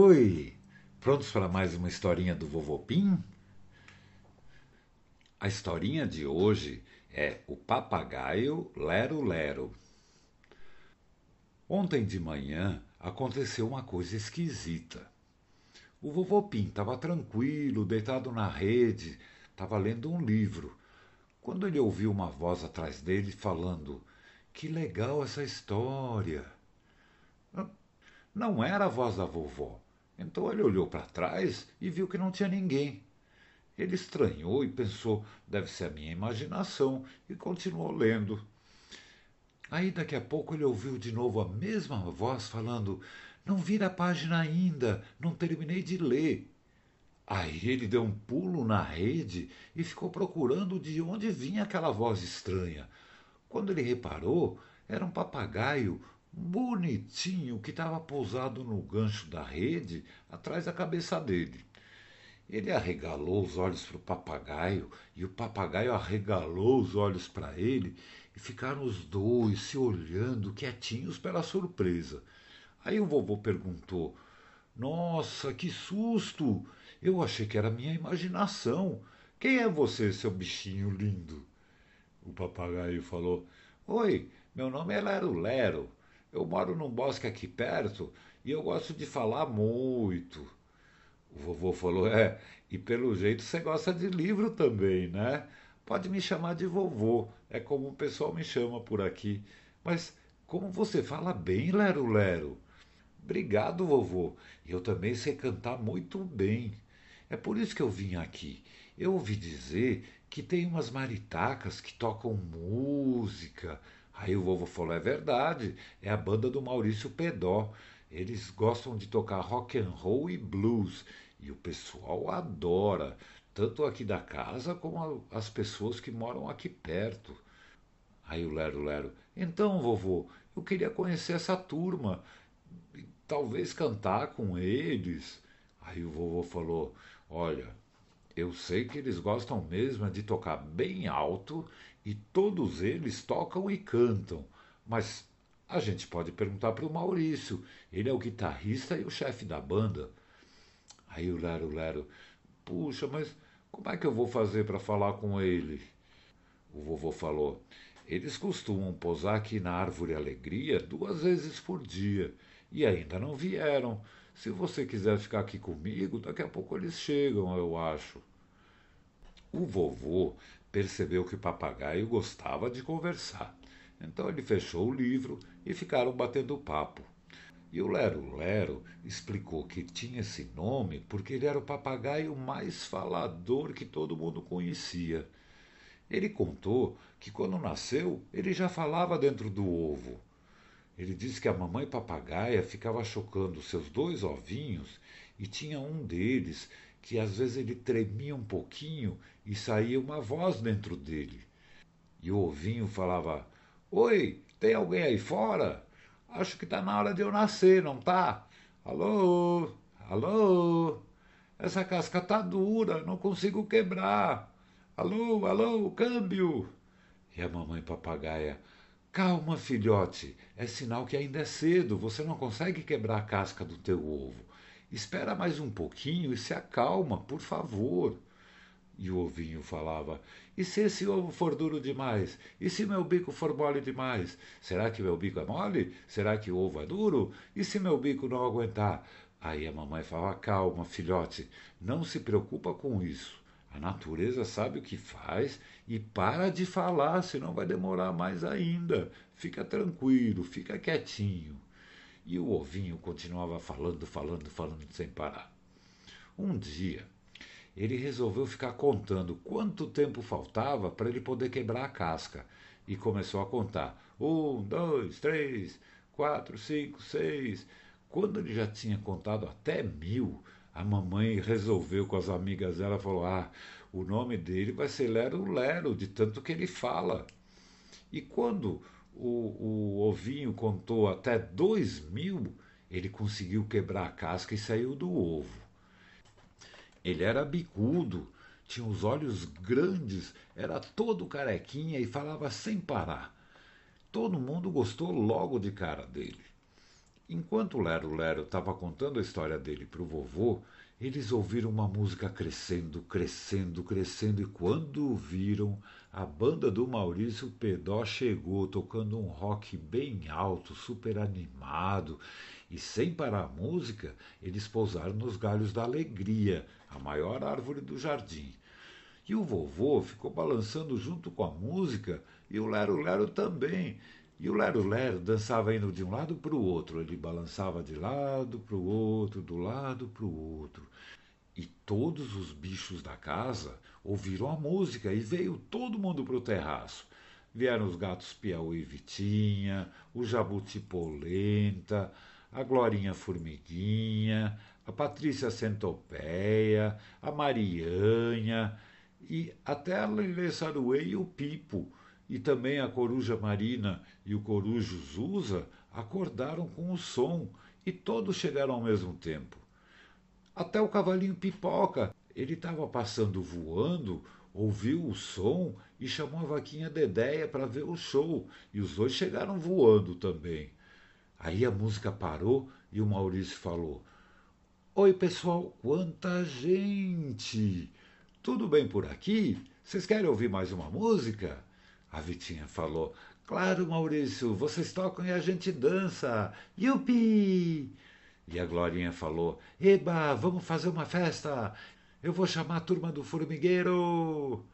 Oi, prontos para mais uma historinha do Vovô Pim? A historinha de hoje é O Papagaio Lero Lero. Ontem de manhã aconteceu uma coisa esquisita. O vovô Pim estava tranquilo, deitado na rede, estava lendo um livro, quando ele ouviu uma voz atrás dele falando: Que legal essa história! Não era a voz da vovó. Então ele olhou para trás e viu que não tinha ninguém. Ele estranhou e pensou: deve ser a minha imaginação, e continuou lendo. Aí daqui a pouco ele ouviu de novo a mesma voz falando: Não vira a página ainda, não terminei de ler. Aí ele deu um pulo na rede e ficou procurando de onde vinha aquela voz estranha. Quando ele reparou, era um papagaio bonitinho que estava pousado no gancho da rede atrás da cabeça dele. Ele arregalou os olhos para o papagaio e o papagaio arregalou os olhos para ele e ficaram os dois se olhando quietinhos pela surpresa. Aí o vovô perguntou: Nossa, que susto! Eu achei que era minha imaginação. Quem é você, seu bichinho lindo? O papagaio falou: Oi, meu nome é Lero Lero. Eu moro num bosque aqui perto e eu gosto de falar muito. O vovô falou: É, e pelo jeito você gosta de livro também, né? Pode me chamar de vovô, é como o pessoal me chama por aqui. Mas como você fala bem, Lero Lero. Obrigado, vovô. Eu também sei cantar muito bem. É por isso que eu vim aqui. Eu ouvi dizer que tem umas maritacas que tocam música, Aí o vovô falou: é verdade, é a banda do Maurício Pedó. Eles gostam de tocar rock and roll e blues e o pessoal adora, tanto aqui da casa como as pessoas que moram aqui perto. Aí o Lero Lero: então, vovô, eu queria conhecer essa turma, talvez cantar com eles. Aí o vovô falou: olha, eu sei que eles gostam mesmo de tocar bem alto e todos eles tocam e cantam, mas a gente pode perguntar para o Maurício. Ele é o guitarrista e o chefe da banda. Aí o Lero Lero, puxa, mas como é que eu vou fazer para falar com ele? O vovô falou: eles costumam pousar aqui na Árvore Alegria duas vezes por dia e ainda não vieram. Se você quiser ficar aqui comigo, daqui a pouco eles chegam, eu acho. O vovô percebeu que o papagaio gostava de conversar. Então ele fechou o livro e ficaram batendo papo. E o Lero Lero explicou que tinha esse nome porque ele era o papagaio mais falador que todo mundo conhecia. Ele contou que quando nasceu ele já falava dentro do ovo. Ele disse que a mamãe papagaia ficava chocando seus dois ovinhos e tinha um deles que às vezes ele tremia um pouquinho e saía uma voz dentro dele. E o ovinho falava: Oi, tem alguém aí fora? Acho que está na hora de eu nascer, não tá? Alô? Alô? Essa casca tá dura, não consigo quebrar. Alô, alô, câmbio. E a mamãe papagaia: Calma, filhote, é sinal que ainda é cedo, você não consegue quebrar a casca do teu ovo. Espera mais um pouquinho e se acalma, por favor. E o ovinho falava: E se esse ovo for duro demais? E se meu bico for mole demais? Será que meu bico é mole? Será que o ovo é duro? E se meu bico não aguentar? Aí a mamãe falava: Calma, filhote, não se preocupa com isso. A natureza sabe o que faz e para de falar, senão vai demorar mais ainda. Fica tranquilo, fica quietinho. E o ovinho continuava falando, falando, falando sem parar. Um dia, ele resolveu ficar contando quanto tempo faltava para ele poder quebrar a casca e começou a contar: um, dois, três, quatro, cinco, seis. Quando ele já tinha contado até mil, a mamãe resolveu com as amigas dela, falou: Ah, o nome dele vai ser Lero Lero, de tanto que ele fala. E quando o, o ovinho contou até dois mil, ele conseguiu quebrar a casca e saiu do ovo. Ele era bicudo, tinha os olhos grandes, era todo carequinha e falava sem parar. Todo mundo gostou logo de cara dele. Enquanto o Lero Lero estava contando a história dele para o vovô, eles ouviram uma música crescendo, crescendo, crescendo, e quando viram, a banda do Maurício Pedó chegou tocando um rock bem alto, super animado, e sem parar a música, eles pousaram nos galhos da alegria, a maior árvore do jardim. E o vovô ficou balançando junto com a música, e o Lero Lero também. E o Lero Lero dançava indo de um lado para o outro, ele balançava de lado para o outro, do lado para o outro. E todos os bichos da casa ouviram a música e veio todo mundo para o terraço. Vieram os gatos Piauí e Vitinha, o Jabuti Polenta, a Glorinha Formiguinha, a Patrícia Centopeia, a Marianha e até a Lelê Saruê e o Pipo e também a coruja marina e o corujo Zusa acordaram com o som e todos chegaram ao mesmo tempo. Até o cavalinho pipoca, ele estava passando voando, ouviu o som e chamou a vaquinha Dedéia para ver o show, e os dois chegaram voando também. Aí a música parou e o Maurício falou: Oi, pessoal, quanta gente! Tudo bem por aqui? Vocês querem ouvir mais uma música? A Vitinha falou: Claro, Maurício, vocês tocam e a gente dança. Yupi! E a Glorinha falou: Eba, vamos fazer uma festa. Eu vou chamar a turma do formigueiro.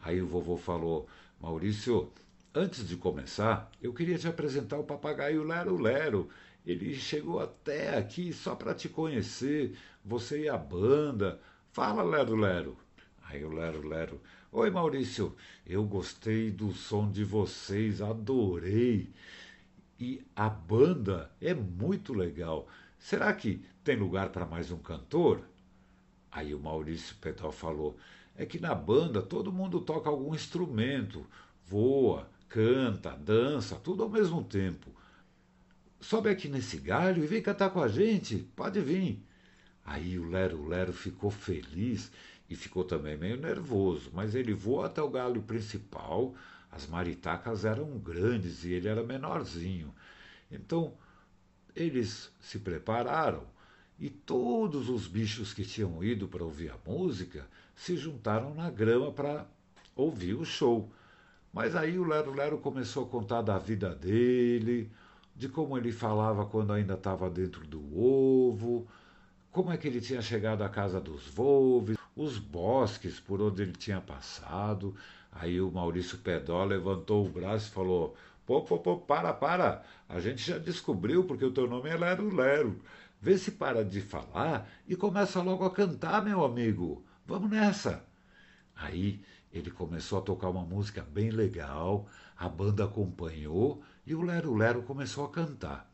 Aí o vovô falou: Maurício, antes de começar, eu queria te apresentar o papagaio Lero Lero. Ele chegou até aqui só para te conhecer, você e a banda. Fala, Lero Lero. Aí o Lero Lero Oi, Maurício, eu gostei do som de vocês, adorei. E a banda é muito legal. Será que tem lugar para mais um cantor? Aí o Maurício Pedal falou: é que na banda todo mundo toca algum instrumento, voa, canta, dança, tudo ao mesmo tempo. Sobe aqui nesse galho e vem cantar com a gente, pode vir. Aí o Lero Lero ficou feliz e ficou também meio nervoso, mas ele voou até o galho principal. As maritacas eram grandes e ele era menorzinho. Então eles se prepararam e todos os bichos que tinham ido para ouvir a música se juntaram na grama para ouvir o show. Mas aí o Lero Lero começou a contar da vida dele, de como ele falava quando ainda estava dentro do ovo, como é que ele tinha chegado à casa dos Volves, os bosques por onde ele tinha passado. Aí o Maurício Pedó levantou o braço e falou: Pô, pô, pô, para, para. A gente já descobriu porque o teu nome é Lero Lero. Vê se para de falar e começa logo a cantar, meu amigo. Vamos nessa. Aí ele começou a tocar uma música bem legal, a banda acompanhou e o Lero Lero começou a cantar.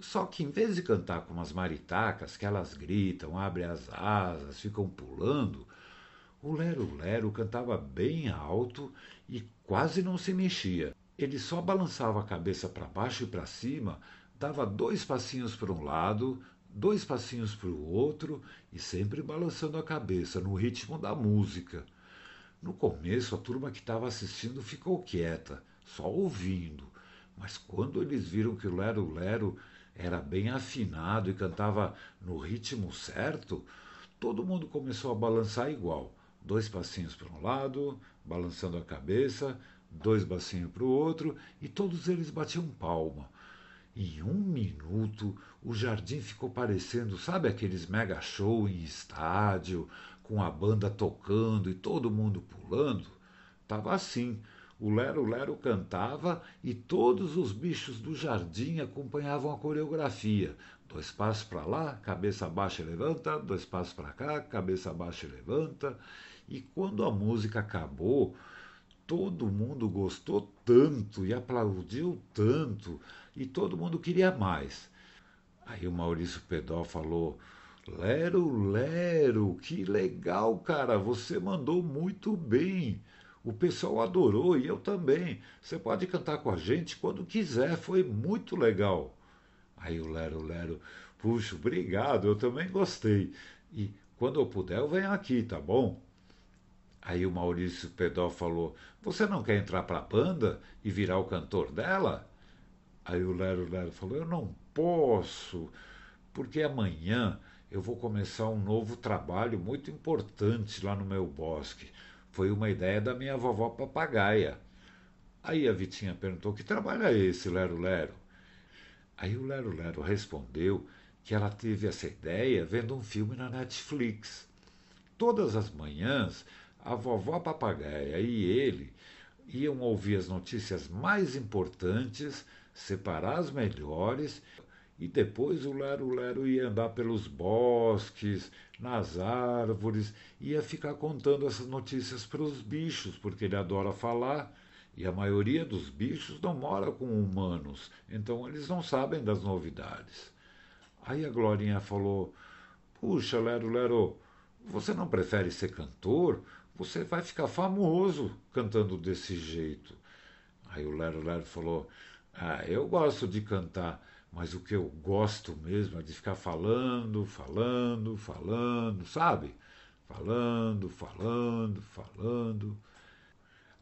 Só que em vez de cantar como as maritacas, que elas gritam, abrem as asas, ficam pulando, o Lero Lero cantava bem alto e quase não se mexia. Ele só balançava a cabeça para baixo e para cima, dava dois passinhos para um lado, dois passinhos para o outro e sempre balançando a cabeça no ritmo da música. No começo, a turma que estava assistindo ficou quieta, só ouvindo, mas quando eles viram que o Lero Lero era bem afinado e cantava no ritmo certo, todo mundo começou a balançar igual. Dois passinhos para um lado, balançando a cabeça, dois passinhos para o outro, e todos eles batiam palma. Em um minuto, o jardim ficou parecendo, sabe aqueles mega show em estádio, com a banda tocando e todo mundo pulando? Tava assim, o Lero Lero cantava e todos os bichos do jardim acompanhavam a coreografia. Dois passos para lá, cabeça baixa e levanta, dois passos para cá, cabeça baixa e levanta. E quando a música acabou, todo mundo gostou tanto e aplaudiu tanto e todo mundo queria mais. Aí o Maurício Pedó falou: Lero, Lero, que legal, cara, você mandou muito bem. O pessoal adorou e eu também. Você pode cantar com a gente quando quiser, foi muito legal. Aí o Lero Lero, puxa, obrigado, eu também gostei. E quando eu puder, eu venho aqui, tá bom? Aí o Maurício Pedó falou: Você não quer entrar para a banda e virar o cantor dela? Aí o Lero Lero falou: Eu não posso, porque amanhã eu vou começar um novo trabalho muito importante lá no meu bosque. Foi uma ideia da minha vovó papagaia. Aí a Vitinha perguntou: Que trabalho é esse, Lero Lero? Aí o Lero Lero respondeu que ela teve essa ideia vendo um filme na Netflix. Todas as manhãs, a vovó papagaia e ele iam ouvir as notícias mais importantes, separar as melhores e depois o Lero Lero ia andar pelos bosques, nas árvores, ia ficar contando essas notícias para os bichos, porque ele adora falar. E a maioria dos bichos não mora com humanos, então eles não sabem das novidades. Aí a Glorinha falou: Puxa, Lero Lero, você não prefere ser cantor? Você vai ficar famoso cantando desse jeito. Aí o Lero Lero falou: Ah, eu gosto de cantar mas o que eu gosto mesmo é de ficar falando, falando, falando, sabe? Falando, falando, falando.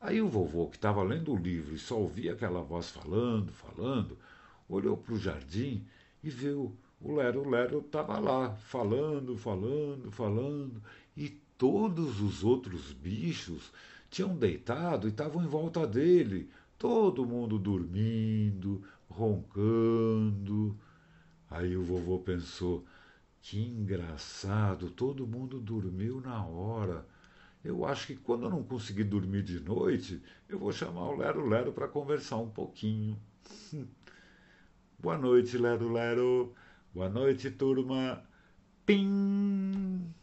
Aí o vovô, que estava lendo o livro e só ouvia aquela voz falando, falando, olhou para o jardim e viu o Lero Lero estava lá, falando, falando, falando, e todos os outros bichos tinham deitado e estavam em volta dele, todo mundo dormindo, roncando. Aí o vovô pensou: que engraçado, todo mundo dormiu na hora. Eu acho que quando eu não conseguir dormir de noite, eu vou chamar o Lero Lero para conversar um pouquinho. Boa noite, Lero Lero. Boa noite, turma. Pim!